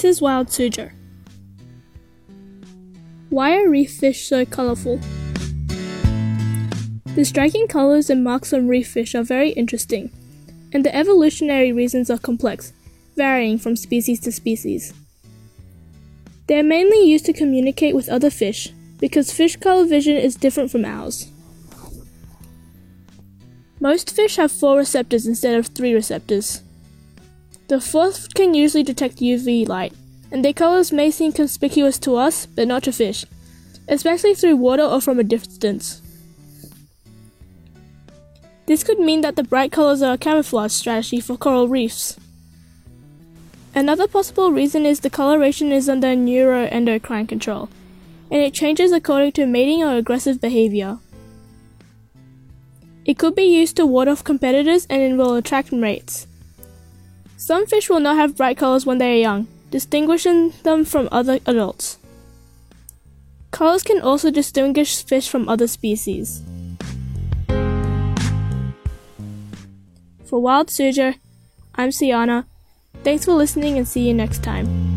This is Wild Suzhou. Why are reef fish so colorful? The striking colors and marks on reef fish are very interesting, and the evolutionary reasons are complex, varying from species to species. They are mainly used to communicate with other fish because fish color vision is different from ours. Most fish have four receptors instead of three receptors. The fourth can usually detect UV light, and their colors may seem conspicuous to us, but not to fish, especially through water or from a distance. This could mean that the bright colors are a camouflage strategy for coral reefs. Another possible reason is the coloration is under neuroendocrine control, and it changes according to mating or aggressive behavior. It could be used to ward off competitors and it will attract mates. Some fish will not have bright colors when they are young, distinguishing them from other adults. Colors can also distinguish fish from other species. For Wild Suzhou, I'm Siana. Thanks for listening and see you next time.